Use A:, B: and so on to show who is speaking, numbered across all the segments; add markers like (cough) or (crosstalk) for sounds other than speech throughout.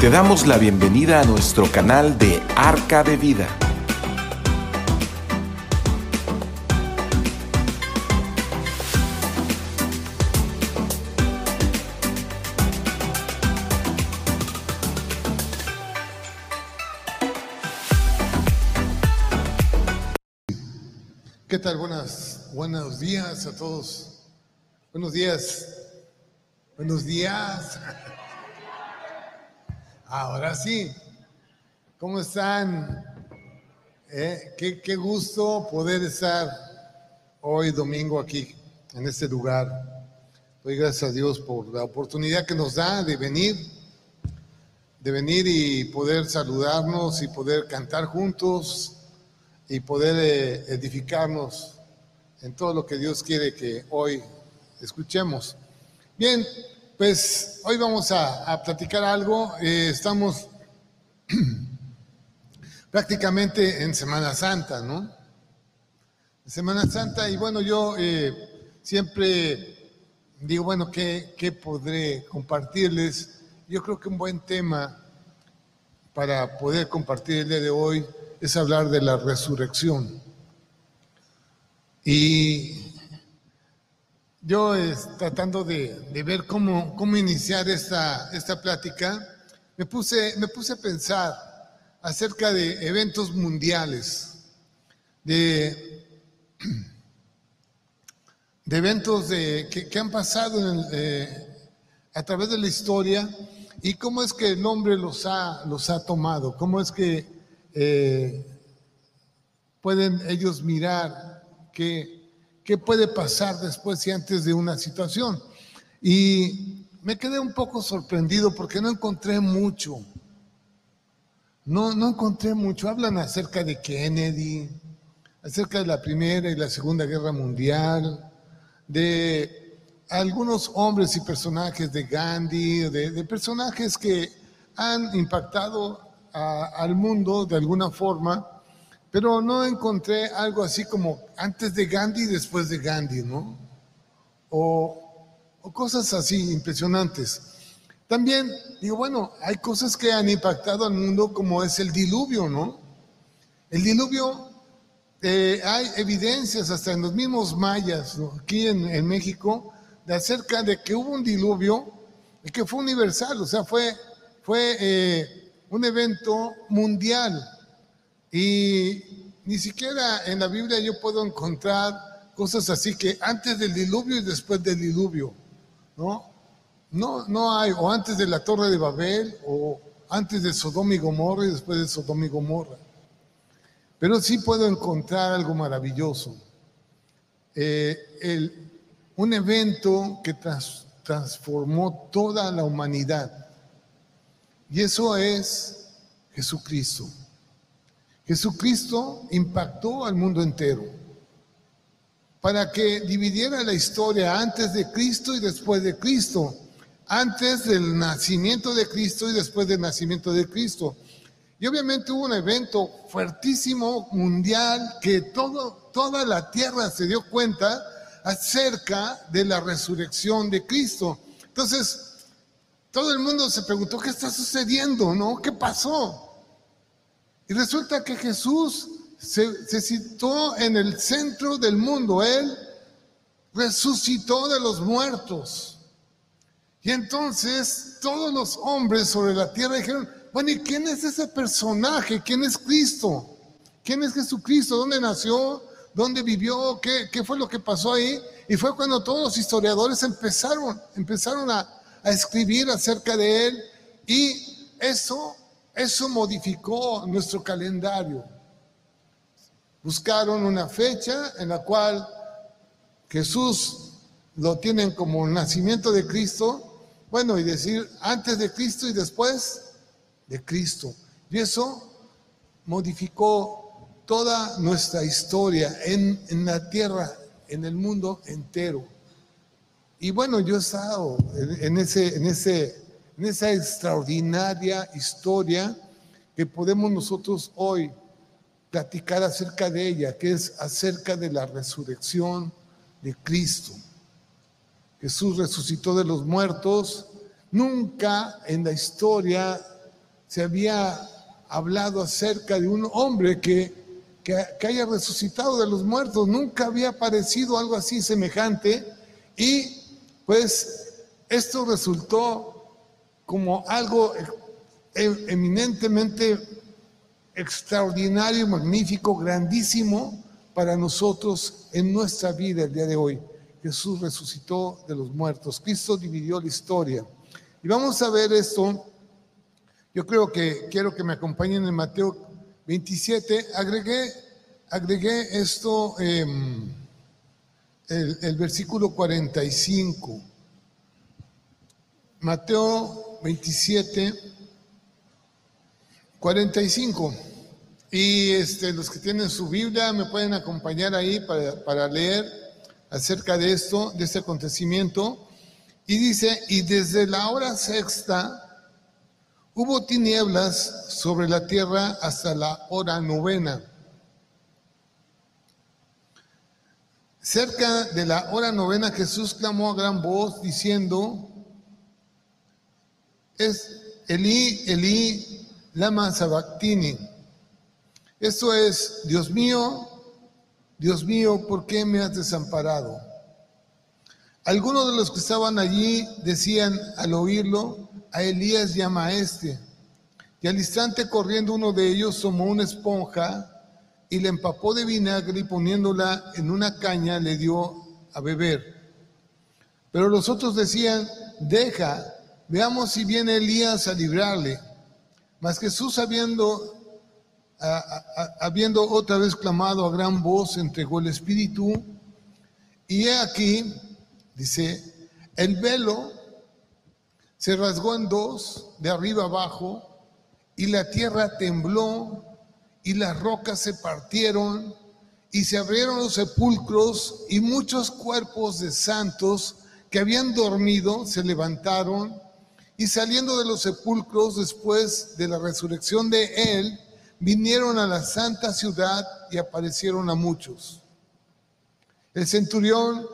A: Te damos la bienvenida a nuestro canal de Arca de Vida.
B: ¿Qué tal? Buenas, buenos días a todos. Buenos días. Buenos días. Ahora sí. ¿Cómo están? Eh, qué, qué gusto poder estar hoy domingo aquí, en este lugar. Doy gracias a Dios por la oportunidad que nos da de venir, de venir y poder saludarnos y poder cantar juntos y poder eh, edificarnos en todo lo que Dios quiere que hoy escuchemos. Bien, pues hoy vamos a, a platicar algo. Eh, estamos (clears throat) prácticamente en Semana Santa, ¿no? Semana Santa y bueno, yo eh, siempre digo, bueno, ¿qué, ¿qué podré compartirles? Yo creo que un buen tema para poder compartir el día de hoy es hablar de la resurrección. Y yo tratando de, ver cómo, cómo iniciar esta, esta plática, me puse, me puse a pensar acerca de eventos mundiales, de, (clears throat) de eventos de, que, han pasado eh, a través de la historia y cómo es que el hombre los ha, los ha tomado, cómo es que eh, pueden ellos mirar que qué puede pasar después y antes de una situación. Y me quedé un poco sorprendido porque no encontré mucho. No, no encontré mucho. Hablan acerca de Kennedy, acerca de la Primera y la Segunda Guerra Mundial, de algunos hombres y personajes de Gandhi, de, personajes que han impactado al mundo de alguna forma pero no encontré algo así como antes de Gandhi y después de Gandhi, ¿no? O, cosas así impresionantes. También digo, bueno, hay cosas que han impactado al mundo como es el diluvio, ¿no? El diluvio, eh, hay evidencias hasta en los mismos mayas, aquí en, México, de acerca de que hubo un diluvio y que fue universal, o sea, fue, eh, un evento mundial y ni siquiera en la Biblia yo puedo encontrar cosas así que antes del diluvio y después del diluvio, ¿no? No, no hay, o antes de la torre de Babel, o antes de Sodoma y Gomorra y después de Sodoma y Gomorra. Pero sí puedo encontrar algo maravilloso. Eh, un evento que transformó toda la humanidad. Y eso es Jesucristo. Jesucristo impactó al mundo entero para que dividiera la historia antes de Cristo y después de Cristo, antes del nacimiento de Cristo y después del nacimiento de Cristo. Y obviamente hubo un evento fuertísimo mundial que todo, toda la tierra se dio cuenta acerca de la resurrección de Cristo. Entonces, todo el mundo se preguntó, ¿qué está sucediendo? ¿No? ¿Qué pasó? Y resulta que Jesús se, se citó en el centro del mundo. Él resucitó de los muertos. Y entonces todos los hombres sobre la tierra dijeron, bueno, ¿y quién es ese personaje? ¿Quién es Cristo? ¿Quién es Jesucristo? ¿Dónde nació? ¿Dónde vivió? ¿Qué, qué fue lo que pasó ahí? Y fue cuando todos los historiadores empezaron, empezaron a escribir acerca de él y eso eso modificó nuestro calendario. Buscaron una fecha en la cual Jesús lo tienen como nacimiento de Cristo, bueno, y decir antes de Cristo y después de Cristo. Y eso modificó toda nuestra historia en, la tierra, en el mundo entero. Y bueno, yo he estado en, ese, en ese en esa extraordinaria historia que podemos nosotros hoy platicar acerca de ella, que es acerca de la resurrección de Cristo. Jesús resucitó de los muertos. Nunca en la historia se había hablado acerca de un hombre que, que, haya resucitado de los muertos. Nunca había aparecido algo así semejante. Y pues esto resultó como algo e, eminentemente extraordinario, magnífico, grandísimo para nosotros en nuestra vida el día de hoy. Jesús resucitó de los muertos. Cristo dividió la historia. Y vamos a ver esto. Yo creo que quiero que me acompañen en Mateo 27. Agregué, agregué esto, em, el, el versículo 45. Mateo 27, 45. Y este, los que tienen su Biblia me pueden acompañar ahí para, para leer acerca de esto, de este acontecimiento. Y dice, y desde la hora sexta hubo tinieblas sobre la tierra hasta la hora novena. Cerca de la hora novena Jesús clamó a gran voz diciendo, es Elí, Elí, lama sabactini. Esto es, Dios mío, Dios mío, ¿por qué me has desamparado? Algunos de los que estaban allí decían al oírlo, a Elías llama a este. Y al instante corriendo uno de ellos tomó una esponja y le empapó de vinagre y poniéndola en una caña le dio a beber. Pero los otros decían, deja, veamos si viene Elías a librarle. Mas Jesús habiendo habiendo otra vez clamado a gran voz, entregó el Espíritu. Y he aquí, dice, el velo se rasgó en dos, de arriba abajo, y la tierra tembló, y las rocas se partieron, y se abrieron los sepulcros, y muchos cuerpos de santos que habían dormido se levantaron, y saliendo de los sepulcros después de la resurrección de él, vinieron a la santa ciudad y aparecieron a muchos. El centurión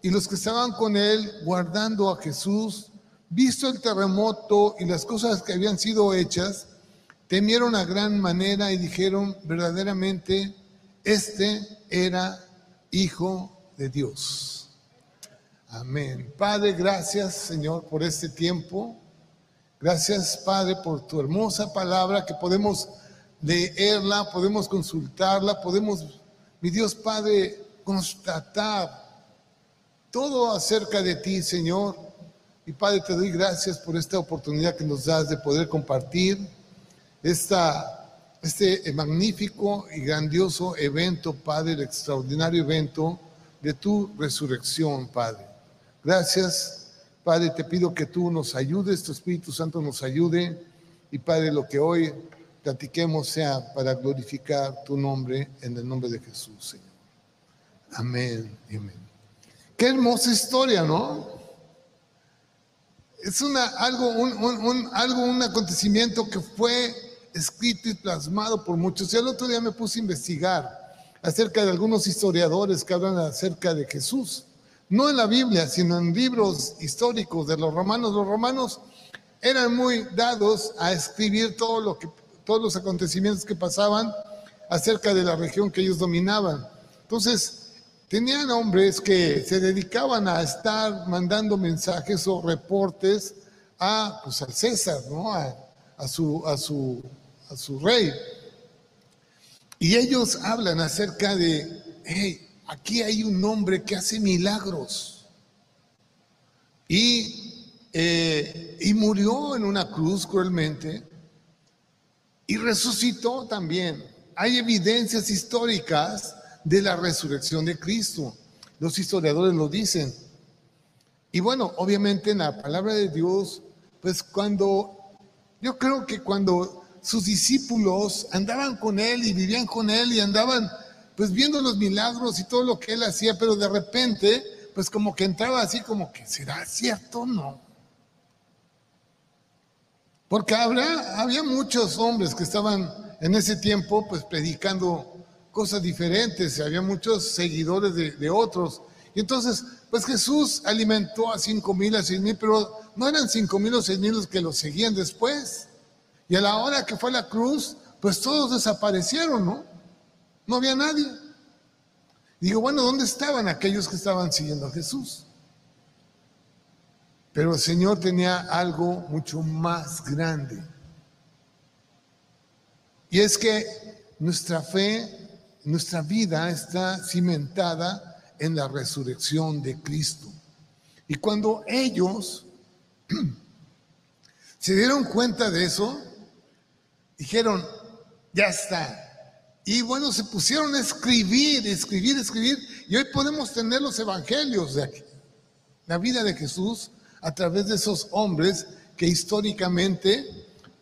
B: y los que estaban con él guardando a Jesús, visto el terremoto y las cosas que habían sido hechas, temieron a gran manera y dijeron verdaderamente, este era hijo de Dios. Amén. Padre, gracias Señor por este tiempo. Gracias Padre por tu hermosa palabra que podemos leerla, podemos consultarla, podemos, mi Dios Padre, constatar todo acerca de ti, Señor. Y Padre, te doy gracias por esta oportunidad que nos das de poder compartir esta, este magnífico y grandioso evento, Padre, el extraordinario evento de tu resurrección, Padre. Gracias, Padre, te pido que tú nos ayudes, tu Espíritu Santo nos ayude. Y Padre, lo que hoy platiquemos sea para glorificar tu nombre en el nombre de Jesús, Señor. Amén y amén. Qué hermosa historia, ¿no? Es una, algo, un, algo, un acontecimiento que fue escrito y plasmado por muchos. Y el otro día me puse a investigar acerca de algunos historiadores que hablan acerca de Jesús. No en la Biblia, sino en libros históricos de los romanos. Los romanos eran muy dados a escribir todo lo que todos los acontecimientos que pasaban acerca de la región que ellos dominaban. Entonces, tenían hombres que se dedicaban a estar mandando mensajes o reportes a, pues, al César, ¿no? a, su, rey. Y ellos hablan acerca de, aquí hay un hombre que hace milagros. Y, eh, y murió en una cruz cruelmente y resucitó también. Hay evidencias históricas de la resurrección de Cristo. Los historiadores lo dicen. Y bueno, obviamente en la palabra de Dios, pues cuando, yo creo que cuando sus discípulos andaban con él y vivían con él y andaban pues viendo los milagros y todo lo que él hacía, pero de repente, pues como que entraba así como que, ¿será cierto? No. Porque había muchos hombres que estaban en ese tiempo pues predicando cosas diferentes, había muchos seguidores de, otros. Y entonces, pues Jesús alimentó a cinco mil, a seis mil, pero no eran cinco mil o seis mil los que lo seguían después. Y a la hora que fue la cruz, pues todos desaparecieron, ¿no? No había nadie. Digo, bueno, ¿dónde estaban aquellos que estaban siguiendo a Jesús? Pero el Señor tenía algo mucho más grande. Y es que nuestra fe, nuestra vida está cimentada en la resurrección de Cristo. Y cuando ellos (clears throat) se dieron cuenta de eso, dijeron, ya está. Y bueno, se pusieron a escribir, escribir, escribir. Y hoy podemos tener los evangelios de aquí, la vida de Jesús a través de esos hombres que históricamente,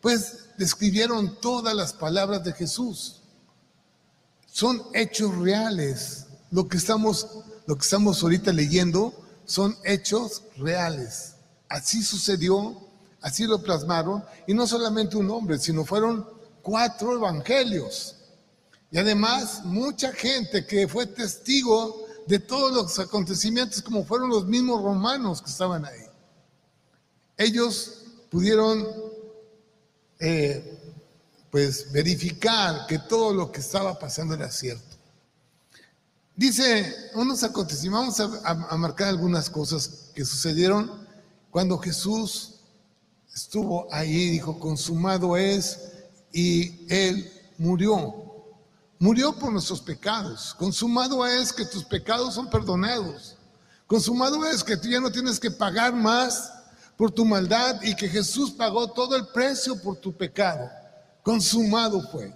B: pues, describieron todas las palabras de Jesús. Son hechos reales. Lo que estamos, lo que estamos ahorita leyendo son hechos reales. Así sucedió, así lo plasmaron, y no solamente un hombre, sino fueron cuatro evangelios. Y además, mucha gente que fue testigo de todos los acontecimientos, como fueron los mismos romanos que estaban ahí. Ellos pudieron eh, pues verificar que todo lo que estaba pasando era cierto. Dice unos acontecimientos, vamos a, marcar algunas cosas que sucedieron cuando Jesús estuvo ahí, dijo, consumado es, y Él murió. Murió por nuestros pecados. Consumado es que tus pecados son perdonados. Consumado es que tú ya no tienes que pagar más por tu maldad y que Jesús pagó todo el precio por tu pecado. Consumado fue.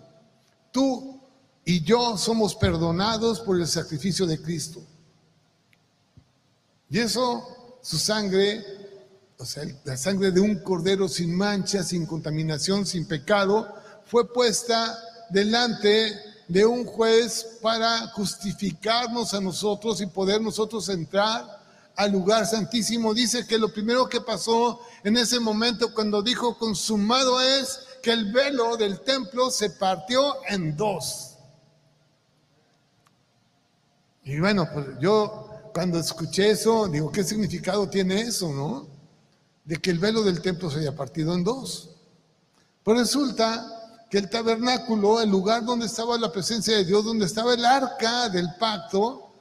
B: Tú y yo somos perdonados por el sacrificio de Cristo. Y eso, su sangre, o sea, la sangre de un cordero sin mancha, sin contaminación, sin pecado, fue puesta delante de un juez para justificarnos a nosotros y poder nosotros entrar al lugar santísimo. Dice que lo primero que pasó en ese momento cuando dijo consumado es que el velo del templo se partió en dos. Y bueno, pues yo cuando escuché eso, digo, ¿qué significado tiene eso, no? De que el velo del templo se haya partido en dos. Pues resulta que el tabernáculo, el lugar donde estaba la presencia de Dios, donde estaba el arca del pacto,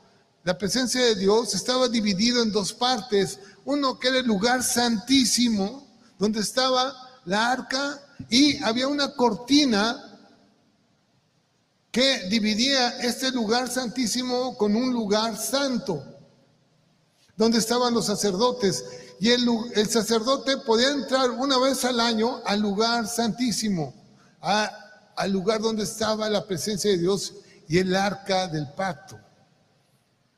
B: la presencia de Dios estaba dividido en dos partes. Uno que era el lugar santísimo, donde estaba la arca, y había una cortina que dividía este lugar santísimo con un lugar santo, donde estaban los sacerdotes. Y el, el sacerdote podía entrar una vez al año al lugar santísimo, al lugar donde estaba la presencia de Dios y el arca del pacto.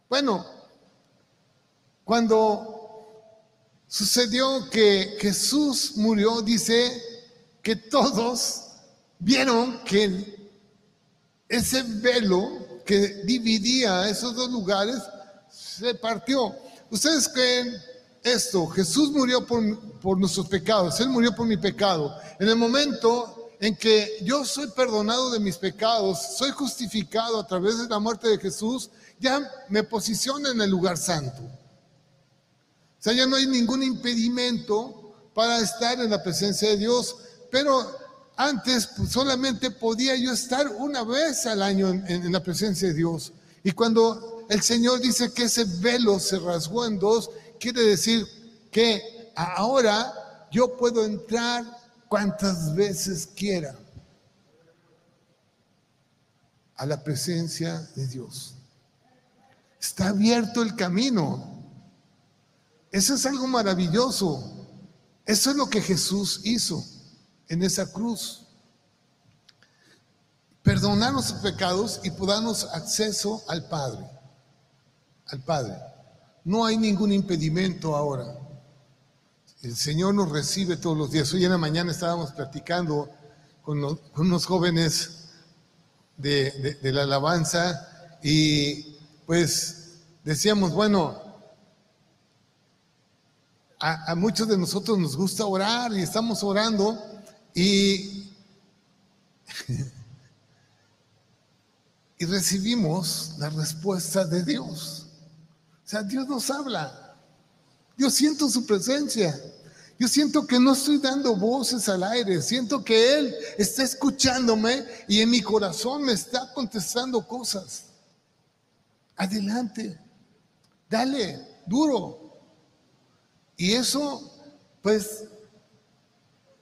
B: Bueno, cuando sucedió que Jesús murió, dice que todos vieron que ese velo que dividía esos dos lugares se partió. ¿Ustedes creen esto? Jesús murió por, por nuestros pecados, Él murió por mi pecado. En el momento en que yo soy perdonado de mis pecados, soy justificado a través de la muerte de Jesús, ya me posiciona en el lugar santo. O sea, ya no hay ningún impedimento para estar en la presencia de Dios, pero antes pues, solamente podía yo estar una vez al año en, en la presencia de Dios. Y cuando el Señor dice que ese velo se rasgó en dos, quiere decir que ahora yo puedo entrar cuantas veces quiera a la presencia de Dios. Está abierto el camino. Eso es algo maravilloso. Eso es lo que Jesús hizo en esa cruz. Perdonar nuestros pecados y darnos acceso al Padre. Al Padre. No hay ningún impedimento ahora. El Señor nos recibe todos los días. Hoy en la mañana estábamos platicando con, unos jóvenes de la alabanza y pues decíamos, bueno, a, muchos de nosotros nos gusta orar y estamos orando y, (laughs) y recibimos la respuesta de Dios. O sea, Dios nos habla. Dios siento su presencia. Yo siento que no estoy dando voces al aire, siento que Él está escuchándome y en mi corazón me está contestando cosas. Adelante, dale, duro. Y eso, pues,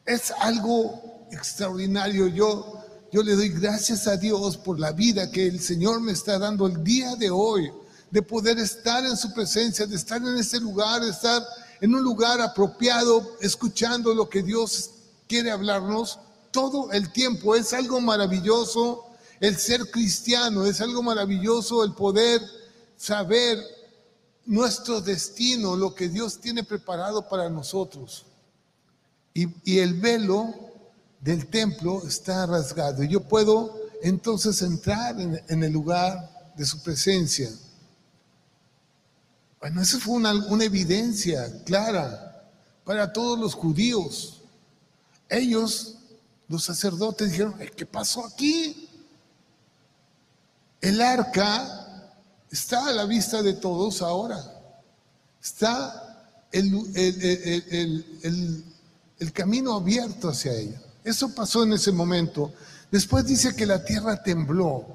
B: es algo extraordinario. Yo, yo le doy gracias a Dios por la vida que el Señor me está dando el día de hoy, de poder estar en su presencia, de estar en ese lugar, de estar en un lugar apropiado, escuchando lo que Dios quiere hablarnos todo el tiempo. Es algo maravilloso el ser cristiano, es algo maravilloso el poder saber nuestro destino, lo que Dios tiene preparado para nosotros. Y, el velo del templo está rasgado. Y yo puedo entonces entrar en el lugar de su presencia. Bueno, esa fue una, evidencia clara para todos los judíos. Ellos, los sacerdotes, dijeron, ¿qué pasó aquí? El arca está a la vista de todos ahora. Está el, camino abierto hacia ella. Eso pasó en ese momento. Después dice que la tierra tembló.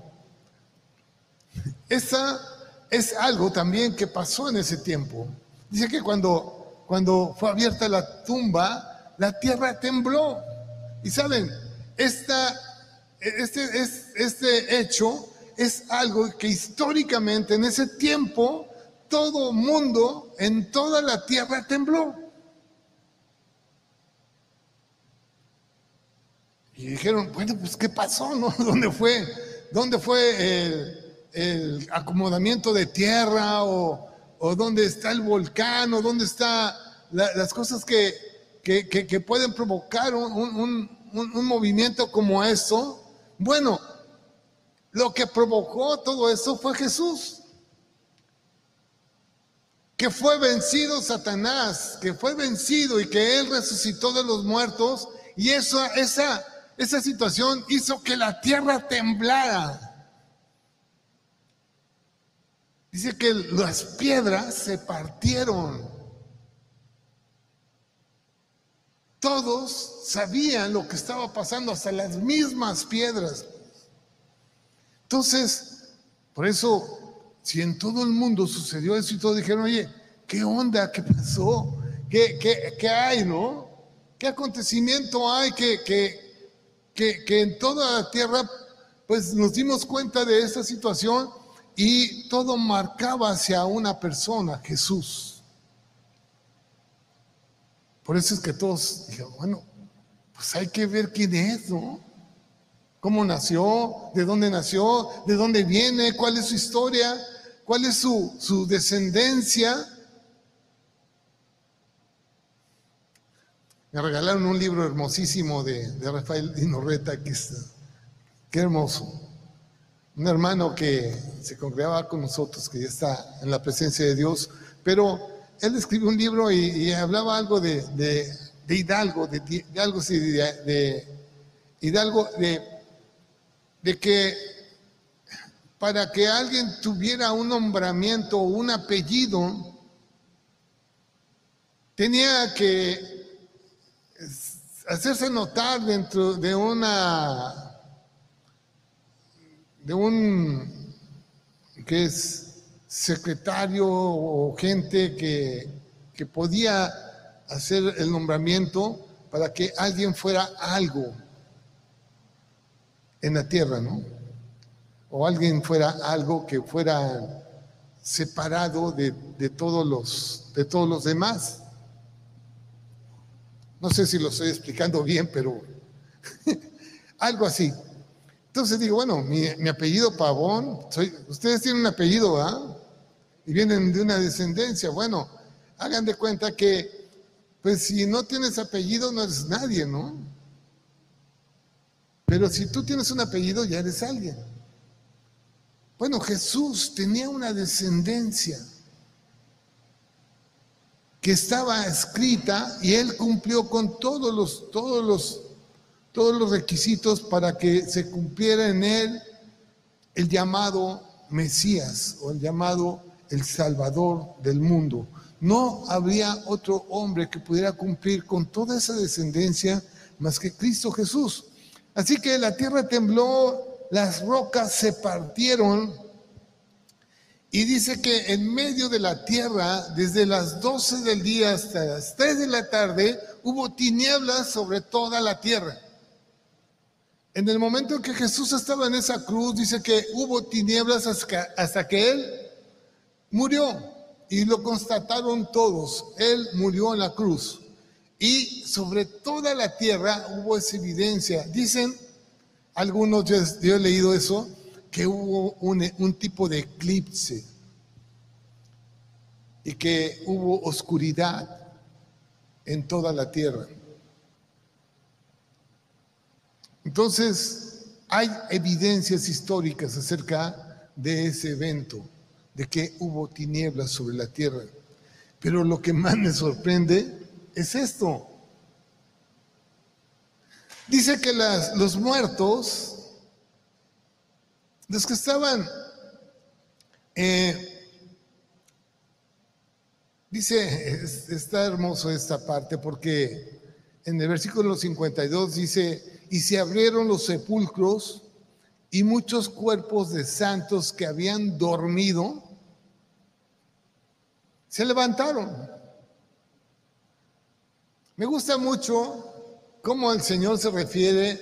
B: Esa es algo también que pasó en ese tiempo. Dice que cuando, cuando fue abierta la tumba, la tierra tembló. Y saben, esta, este, este hecho es algo que históricamente en ese tiempo todo mundo en toda la tierra tembló. Y dijeron, bueno, pues ¿qué pasó? No? (laughs) ¿Dónde fue? ¿Dónde fue el, el acomodamiento de tierra o, o dónde está el volcán o dónde están las cosas que, que, pueden provocar un, un, movimiento como eso. Bueno, lo que provocó todo eso fue Jesús, que fue vencido Satanás, que fue vencido y que Él resucitó de los muertos y esa, esa situación hizo que la tierra temblara. Dice que las piedras se partieron. Todos sabían lo que estaba pasando, hasta las mismas piedras. Entonces, por eso, si en todo el mundo sucedió eso y todos dijeron, oye, ¿qué onda? ¿Qué pasó? ¿Qué, qué, hay, no? ¿Qué acontecimiento hay que, que, que, que en toda la tierra, pues nos dimos cuenta de esta situación y todo marcaba hacia una persona, Jesús. Por eso es que todos dijeron, bueno, pues hay que ver quién es, ¿no? ¿Cómo nació? ¿De dónde nació? ¿De dónde viene? ¿Cuál es su historia? ¿Cuál es su, su descendencia? Me regalaron un libro hermosísimo de, de Rafael Dinorreta, que es, qué hermoso un hermano que se congregaba con nosotros, que ya está en la presencia de Dios, pero él escribió un libro y, hablaba algo de, Hidalgo, de, algo así, de, Hidalgo, de, de que para que alguien tuviera un nombramiento o un apellido, tenía que hacerse notar dentro de una de un que es secretario o gente que, que podía hacer el nombramiento para que alguien fuera algo en la tierra, ¿no? O alguien fuera algo que fuera separado de, de, todos, los, de todos los demás. No sé si lo estoy explicando bien, pero (laughs) algo así. Entonces digo, bueno, mi, apellido Pavón, ustedes tienen un apellido, ¿ah? Y vienen de una descendencia. Bueno, hagan de cuenta que, pues si no tienes apellido, no eres nadie, ¿no? Pero si tú tienes un apellido, ya eres alguien. Bueno, Jesús tenía una descendencia que estaba escrita y él cumplió con todos los, todos los todos los requisitos para que se cumpliera en él el llamado Mesías o el llamado el Salvador del mundo. No habría otro hombre que pudiera cumplir con toda esa descendencia más que Cristo Jesús. Así que la tierra tembló, las rocas se partieron y dice que en medio de la tierra, desde las 12 del día hasta las 3 de la tarde, hubo tinieblas sobre toda la tierra. En el momento en que Jesús estaba en esa cruz, dice que hubo tinieblas hasta, que Él murió. Y lo constataron todos. Él murió en la cruz. Y sobre toda la tierra hubo esa evidencia. Dicen algunos, yo, he leído eso, que hubo un, un tipo de eclipse y que hubo oscuridad en toda la tierra. Entonces, hay evidencias históricas acerca de ese evento, de que hubo tinieblas sobre la tierra. Pero lo que más me sorprende es esto. Dice que los muertos, los que estaban, eh, dice, está hermoso esta parte porque en el versículo 52 dice, y se abrieron los sepulcros y muchos cuerpos de santos que habían dormido se levantaron. Me gusta mucho cómo el Señor se refiere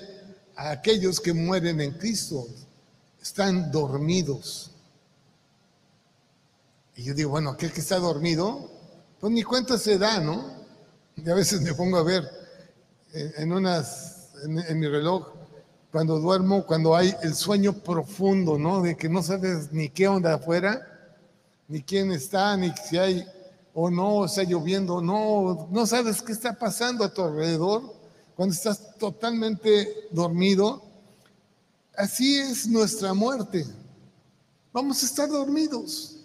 B: a aquellos que mueren en Cristo. Están dormidos. Y yo digo, bueno, aquel que está dormido, pues ni cuenta se da, ¿no? Y a veces me pongo a ver en unas en, mi reloj cuando duermo, cuando hay el sueño profundo, ¿no? De que no sabes ni qué onda afuera, ni quién está, ni si hay o no, está lloviendo, no, no sabes qué está pasando a tu alrededor, cuando estás totalmente dormido. Así es nuestra muerte. Vamos a estar dormidos.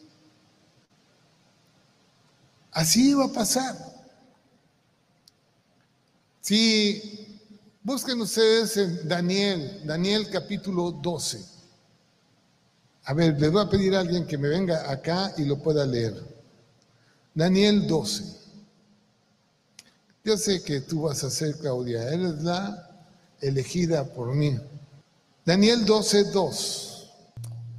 B: Así va a pasar. Si Busquen ustedes en Daniel, Daniel capítulo 12. A ver, les voy a pedir a alguien que me venga acá y lo pueda leer. Daniel 12. Yo sé que tú vas a ser Claudia, eres la elegida por mí. Daniel 12, 2.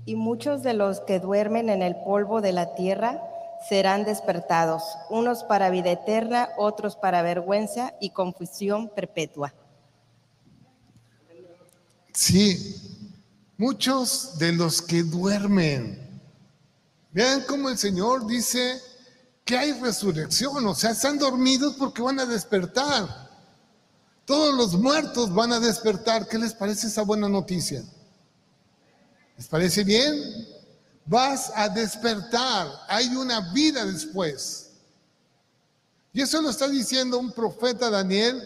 C: Y muchos de los que duermen en el polvo de la tierra serán despertados, unos para vida eterna, otros para vergüenza y confusión perpetua.
B: Sí, muchos de los que duermen. Vean cómo el Señor dice que hay resurrección, o sea, están dormidos porque van a despertar. Todos los muertos van a despertar. ¿Qué les parece esa buena noticia? ¿Les parece bien? Vas a despertar. Hay una vida después. Y eso lo está diciendo un profeta Daniel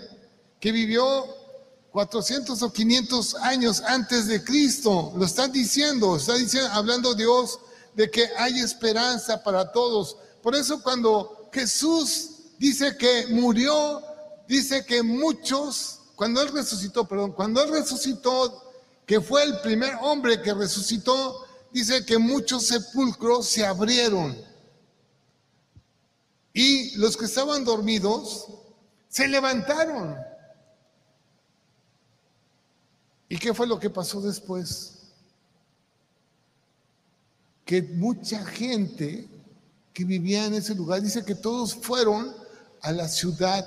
B: que vivió 400 o 500 años antes de Cristo. Lo están diciendo, está diciendo, hablando Dios de que hay esperanza para todos. Por eso cuando Jesús dice que murió, dice que muchos, cuando Él resucitó, perdón, cuando Él resucitó, que fue el primer hombre que resucitó, dice que muchos sepulcros se abrieron. Y los que estaban dormidos se levantaron. ¿Y qué fue lo que pasó después? Que mucha gente que vivía en ese lugar, dice que todos fueron a la ciudad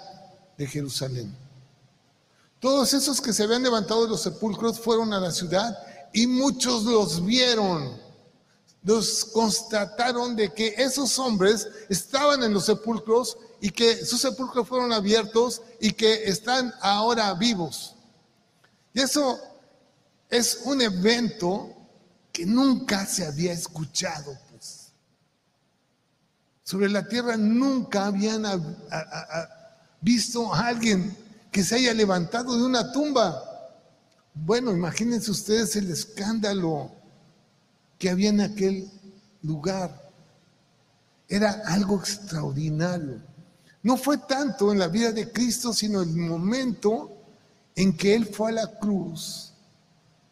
B: de Jerusalén. Todos esos que se habían levantado de los sepulcros fueron a la ciudad y muchos los vieron. Los constataron de que esos hombres estaban en los sepulcros y que sus sepulcros fueron abiertos y que están ahora vivos. Eso es un evento que nunca se había escuchado, pues. Sobre la tierra nunca habían visto a alguien que se haya levantado de una tumba. Bueno, imagínense ustedes el escándalo que había en aquel lugar. Era algo extraordinario. No fue tanto en la vida de Cristo, sino el momento en que Él fue a la cruz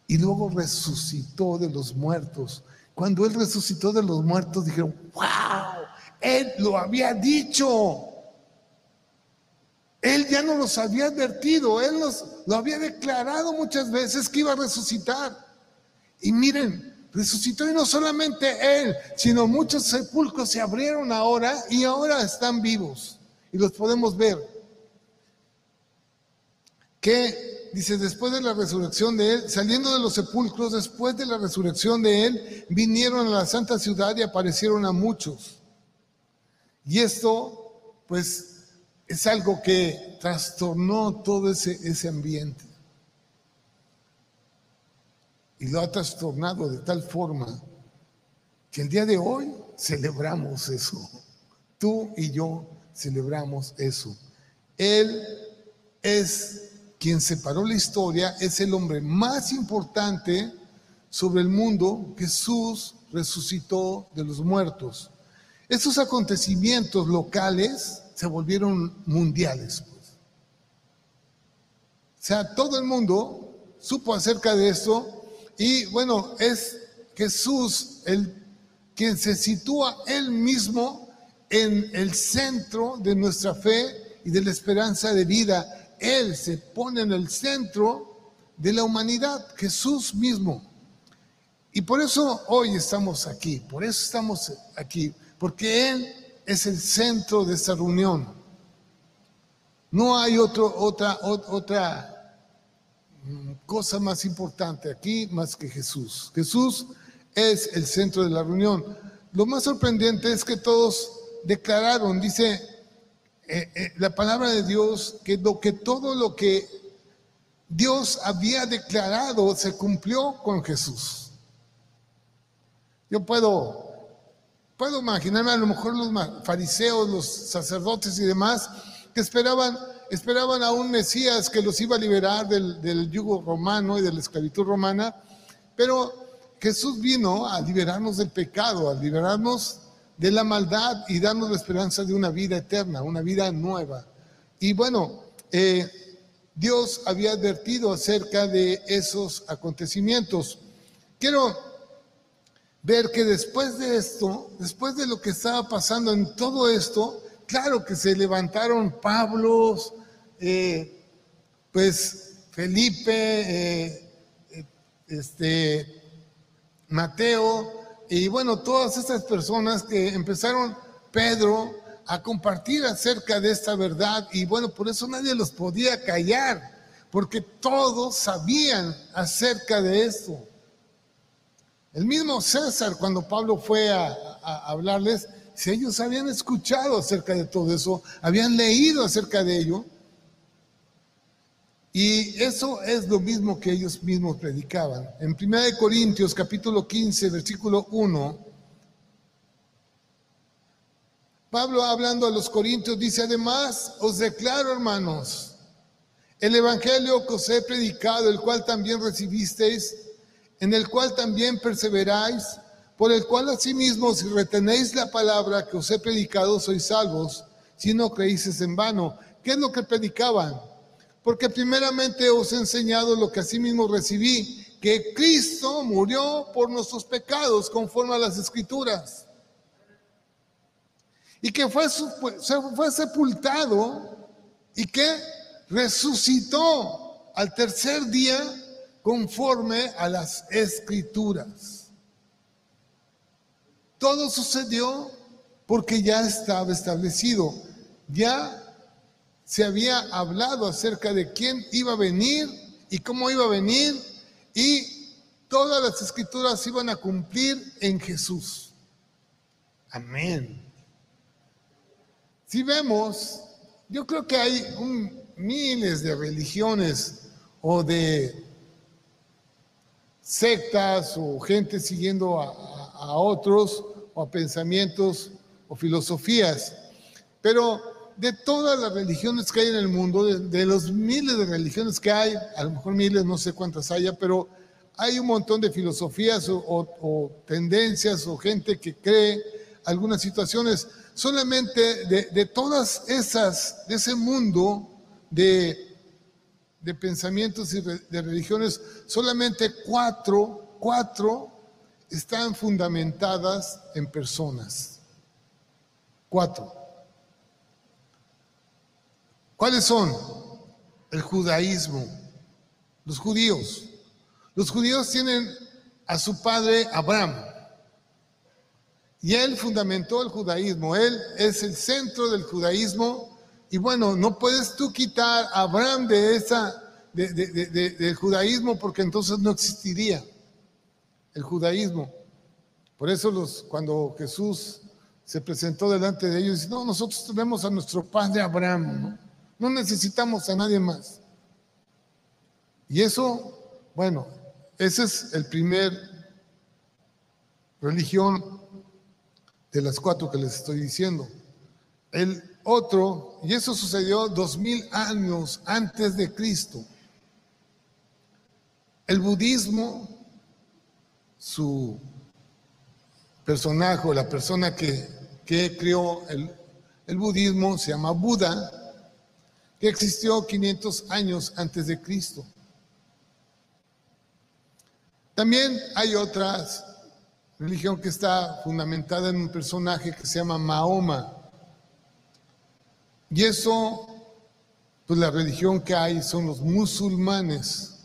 B: y luego resucitó de los muertos. Cuando Él resucitó de los muertos, dijeron, wow, Él lo había dicho. Él ya nos los había advertido, Él nos lo había declarado muchas veces que iba a resucitar. Y miren, resucitó y no solamente Él, sino muchos sepulcros se abrieron ahora y ahora están vivos y los podemos ver. Dice, después de la resurrección de Él, saliendo de los sepulcros, después de la resurrección de Él, vinieron a la santa ciudad y aparecieron a muchos. Y esto, pues, es algo que trastornó todo ese, ese ambiente. Y lo ha trastornado de tal forma que el día de hoy celebramos eso. Tú y yo celebramos eso. Él es quien separó la historia, es el hombre más importante sobre el mundo. Jesús resucitó de los muertos. Esos acontecimientos locales se volvieron mundiales. Pues. O sea, todo el mundo supo acerca de esto y bueno, es Jesús el quien se sitúa él mismo en el centro de nuestra fe y de la esperanza de vida. Él se pone en el centro de la humanidad, Jesús mismo. Y por eso hoy estamos aquí, por eso estamos aquí, porque Él es el centro de esta reunión. No hay otra, otra mm, cosa más importante aquí más que Jesús. Jesús es el centro de la reunión. Lo más sorprendente es que todos declararon, dice eh, eh, la palabra de Dios, que, lo, que todo lo que Dios había declarado se cumplió con Jesús. Yo puedo Puedo imaginarme a lo mejor los fariseos, los sacerdotes y demás, que esperaban, esperaban a un Mesías que los iba a liberar del, del yugo romano y de la esclavitud romana, pero Jesús vino a liberarnos del pecado, a liberarnos de la maldad y darnos la esperanza de una vida eterna, una vida nueva. Y bueno, eh, Dios había advertido acerca de esos acontecimientos. Quiero ver que después de esto, después de lo que estaba pasando en todo esto, claro que se levantaron Pablos, eh, pues Felipe, eh, este, Mateo, y bueno, todas estas personas que empezaron, Pedro, a compartir acerca de esta verdad, y bueno, por eso nadie los podía callar, porque todos sabían acerca de esto. El mismo César, cuando Pablo fue a, hablarles, si ellos habían escuchado acerca de todo eso, habían leído acerca de ello, y eso es lo mismo que ellos mismos predicaban. En 1 Corintios capítulo 15, versículo 1, Pablo hablando a los corintios dice, además os declaro hermanos, el Evangelio que os he predicado, el cual también recibisteis, en el cual también perseveráis, por el cual asimismo si retenéis la palabra que os he predicado sois salvos, si no creíces en vano. ¿Qué es lo que predicaban? Porque primeramente os he enseñado lo que asimismo recibí, que Cristo murió por nuestros pecados conforme a las escrituras. Y que fue, fue sepultado y que resucitó al tercer día conforme a las escrituras. Todo sucedió porque ya estaba establecido, ya se había hablado acerca de quién iba a venir y cómo iba a venir y todas las escrituras iban a cumplir en Jesús. Amén. Si vemos, yo creo que hay miles de religiones o de sectas o gente siguiendo a, otros o a pensamientos o filosofías. Pero de todas las religiones que hay en el mundo, de, los miles de religiones que hay, a lo mejor miles, no sé cuántas haya, pero hay un montón de filosofías o, tendencias o gente que cree algunas situaciones. Solamente de, todas esas, de ese mundo de pensamientos y de religiones, solamente cuatro, cuatro están fundamentadas en personas. Cuatro. ¿Cuáles son? El judaísmo, los judíos. Los judíos tienen a su padre Abraham. Y él fundamentó el judaísmo. Él es el centro del judaísmo. Y bueno, no puedes tú quitar a Abraham de esa, del judaísmo porque entonces no existiría el judaísmo. Por eso los, cuando Jesús se presentó delante de ellos, dice, no, nosotros tenemos a nuestro padre Abraham, ¿no? No necesitamos a nadie más. Y eso, bueno, ese es el primer religión de las cuatro que les estoy diciendo. El otro, y eso sucedió dos mil años antes de Cristo. El budismo, su personaje, la persona que, que creó el, el budismo, se llama Buda, que existió 500 años antes de Cristo. También hay otra religión que está fundamentada en un personaje que se llama Mahoma. Y eso, pues la religión que hay son los musulmanes.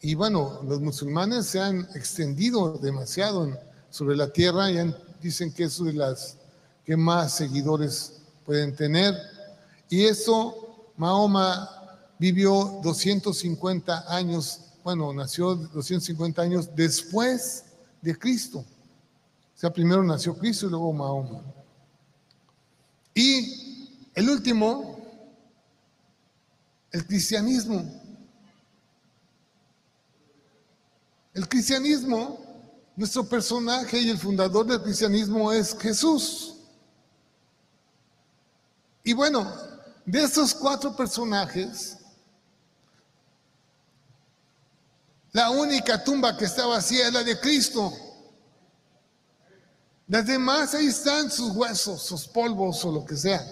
B: Y bueno, los musulmanes se han extendido demasiado sobre la tierra y dicen que es de las que más seguidores pueden tener. Y eso Mahoma vivió 250 años, bueno, nació 250 años después de Cristo. O sea, primero nació Cristo y luego Mahoma. Y el último, el cristianismo. El cristianismo, nuestro personaje y el fundador del cristianismo es Jesús. Y bueno, de esos cuatro personajes, la única tumba que está vacía es la de Cristo. Las demás ahí están sus huesos, sus polvos o lo que sea.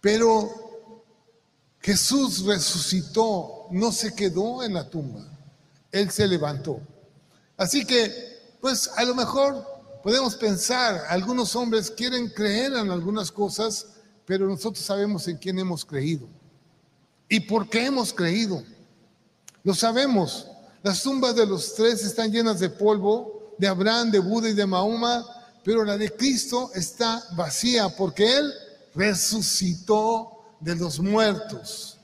B: Pero Jesús resucitó, no se quedó en la tumba, Él se levantó. Así que, pues a lo mejor podemos pensar, algunos hombres quieren creer en algunas cosas, pero nosotros sabemos en quién hemos creído. ¿Y por qué hemos creído? Lo sabemos. Las tumbas de los tres están llenas de polvo, de Abraham, de Buda y de Mahoma, pero la de Cristo está vacía porque Él resucitó de los muertos.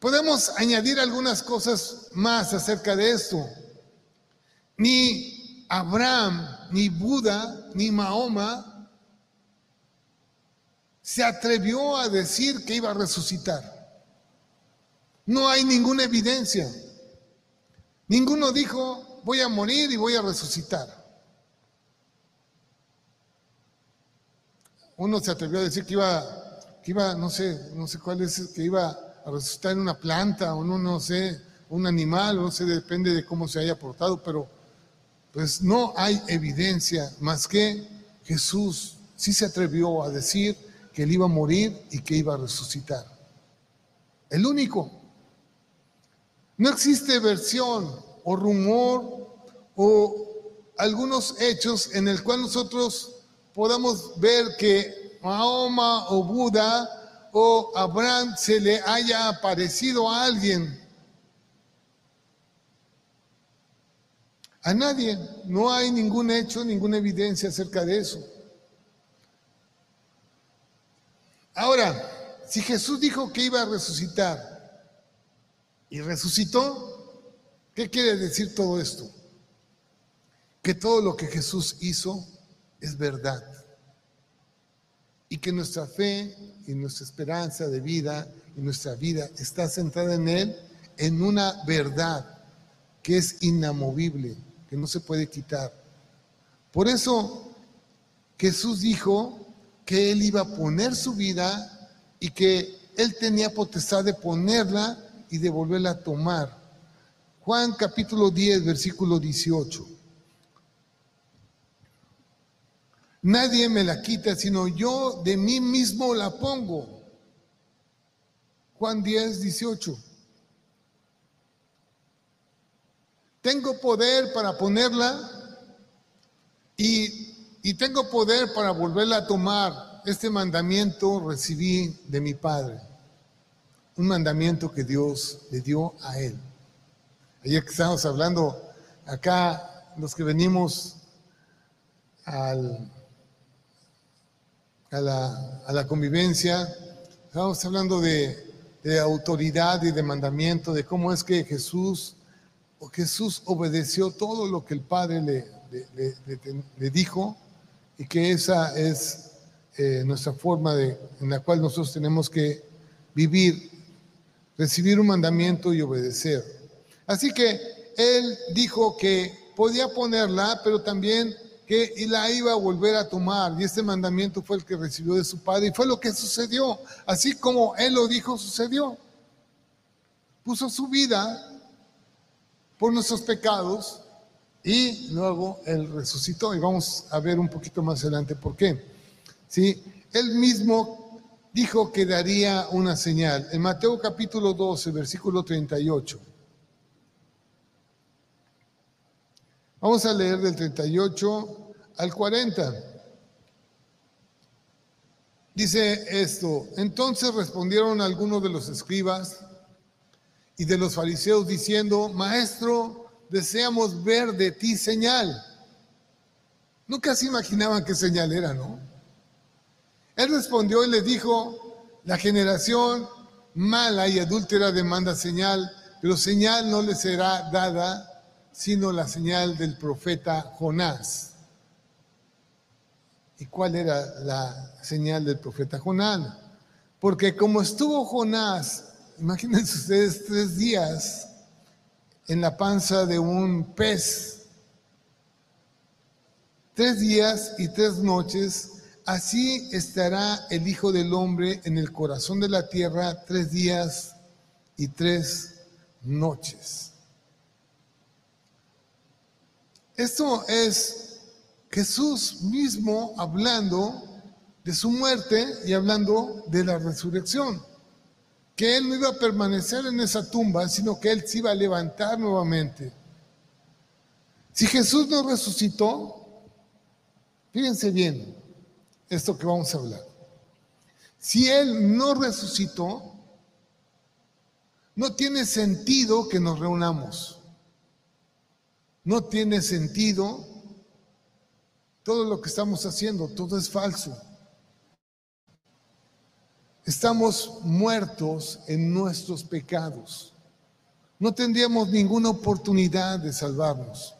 B: Podemos añadir algunas cosas más acerca de esto. Ni Abraham, ni Buda, ni Mahoma se atrevió a decir que iba a resucitar. No hay ninguna evidencia. Ninguno dijo, voy a morir y voy a resucitar. Uno se atrevió a decir que iba, que iba, no sé, no sé cuál es, que iba a resucitar en una planta o no, no sé, un animal, no sé, depende de cómo se haya portado, pero pues no hay evidencia más que Jesús sí se atrevió a decir que él iba a morir y que iba a resucitar. El único. No existe versión o rumor o algunos hechos en el cual nosotros podamos ver que Mahoma o Buda o Abraham se le haya aparecido a alguien. A nadie. No hay ningún hecho, ninguna evidencia acerca de eso. Ahora, si Jesús dijo que iba a resucitar y resucitó, ¿qué quiere decir todo esto? Que todo lo que Jesús hizo es verdad y que nuestra fe y nuestra esperanza de vida y nuestra vida está centrada en Él en una verdad que es inamovible, que no se puede quitar. Por eso Jesús dijo que Él iba a poner su vida y que Él tenía potestad de ponerla y de volverla a tomar. Juan capítulo 10, versículo 18. Nadie me la quita, sino yo de mí mismo la pongo. Juan 10, 18. Tengo poder para ponerla y tengo poder para volverla a tomar. Este mandamiento recibí de mi Padre. Un mandamiento que Dios le dio a él. Ayer que estamos hablando acá, los que venimos al, a, la, a la convivencia, estamos hablando de, autoridad y de mandamiento, de cómo es que Jesús, o Jesús obedeció todo lo que el Padre le dijo y que esa es eh, nuestra forma de, en la cual nosotros tenemos que vivir, recibir un mandamiento y obedecer. Así que él dijo que podía ponerla, pero también que la iba a volver a tomar. Y este mandamiento fue el que recibió de su padre y fue lo que sucedió. Así como él lo dijo, sucedió. Puso su vida por nuestros pecados y luego él resucitó. Y vamos a ver un poquito más adelante por qué. ¿Sí? Él mismo dijo que daría una señal. En Mateo capítulo 12, versículo 38. Vamos a leer del 38 al 40. Dice esto, entonces respondieron algunos de los escribas y de los fariseos diciendo, Maestro, deseamos ver de ti señal. Nunca se imaginaban qué señal era, ¿no? Él respondió y les dijo, la generación mala y adúltera demanda señal, pero señal no le será dada sino la señal del profeta Jonás. ¿Y cuál era la señal del profeta Jonás? Porque como estuvo Jonás, imagínense ustedes tres días en la panza de un pez, tres días y tres noches, así estará el Hijo del Hombre en el corazón de la tierra tres días y tres noches. Esto es Jesús mismo hablando de su muerte y hablando de la resurrección. Que Él no iba a permanecer en esa tumba, sino que Él se iba a levantar nuevamente. Si Jesús no resucitó, fíjense bien esto que vamos a hablar. Si Él no resucitó, no tiene sentido que nos reunamos. No tiene sentido todo lo que estamos haciendo, todo es falso. Estamos muertos en nuestros pecados. No tendríamos ninguna oportunidad de salvarnos.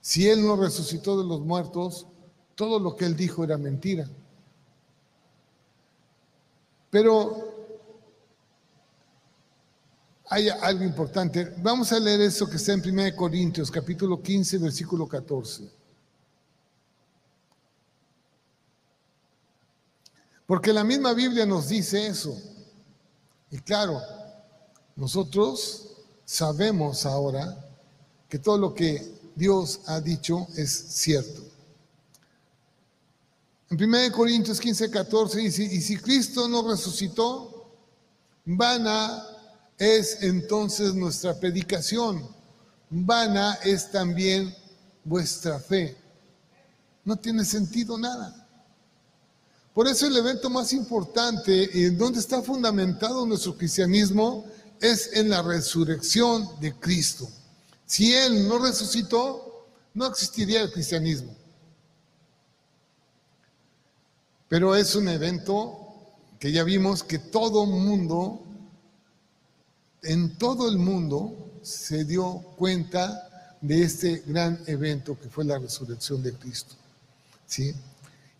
B: Si Él no resucitó de los muertos, todo lo que Él dijo era mentira. Pero hay algo importante. Vamos a leer eso que está en 1 Corintios, capítulo 15, versículo 14. Porque la misma Biblia nos dice eso. Y claro, nosotros sabemos ahora que todo lo que Dios ha dicho es cierto. En 1 Corintios 15, 14 dice, y si Cristo no resucitó, vana es entonces nuestra predicación, vana es también vuestra fe. No tiene sentido nada. Por eso el evento más importante en donde está fundamentado nuestro cristianismo es en la resurrección de Cristo. Si Él no resucitó, no existiría el cristianismo. Pero es un evento que ya vimos que todo mundo, en todo el mundo, se dio cuenta de este gran evento que fue la resurrección de Cristo. ¿Sí?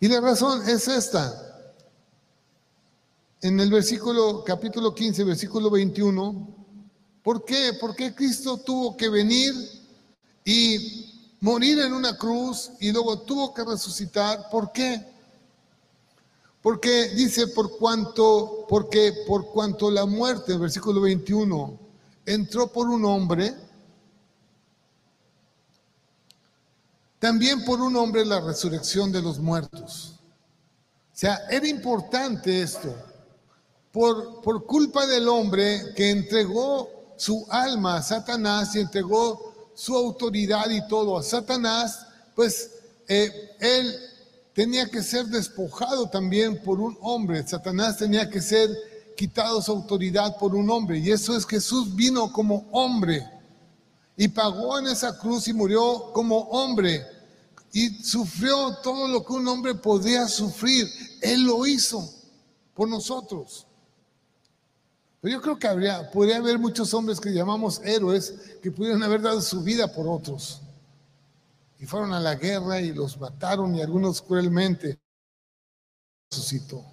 B: Y la razón es esta. En el versículo, capítulo 15, versículo 21, ¿por qué? ¿Por qué Cristo tuvo que venir y morir en una cruz y luego tuvo que resucitar? ¿Por qué? Porque dice, por cuanto, porque por cuanto la muerte, versículo 21, entró por un hombre, también por un hombre la resurrección de los muertos. O sea, era importante esto. Por, por culpa del hombre que entregó su alma a Satanás y entregó su autoridad y todo a Satanás, pues eh, él tenía que ser despojado también por un hombre. Satanás tenía que ser quitado su autoridad por un hombre. Y eso es Jesús vino como hombre y pagó en esa cruz y murió como hombre y sufrió todo lo que un hombre podía sufrir. Él lo hizo por nosotros. Pero yo creo que habría, podría haber muchos hombres que llamamos héroes que pudieran haber dado su vida por otros. Y fueron a la guerra y los mataron y algunos cruelmente resucitó.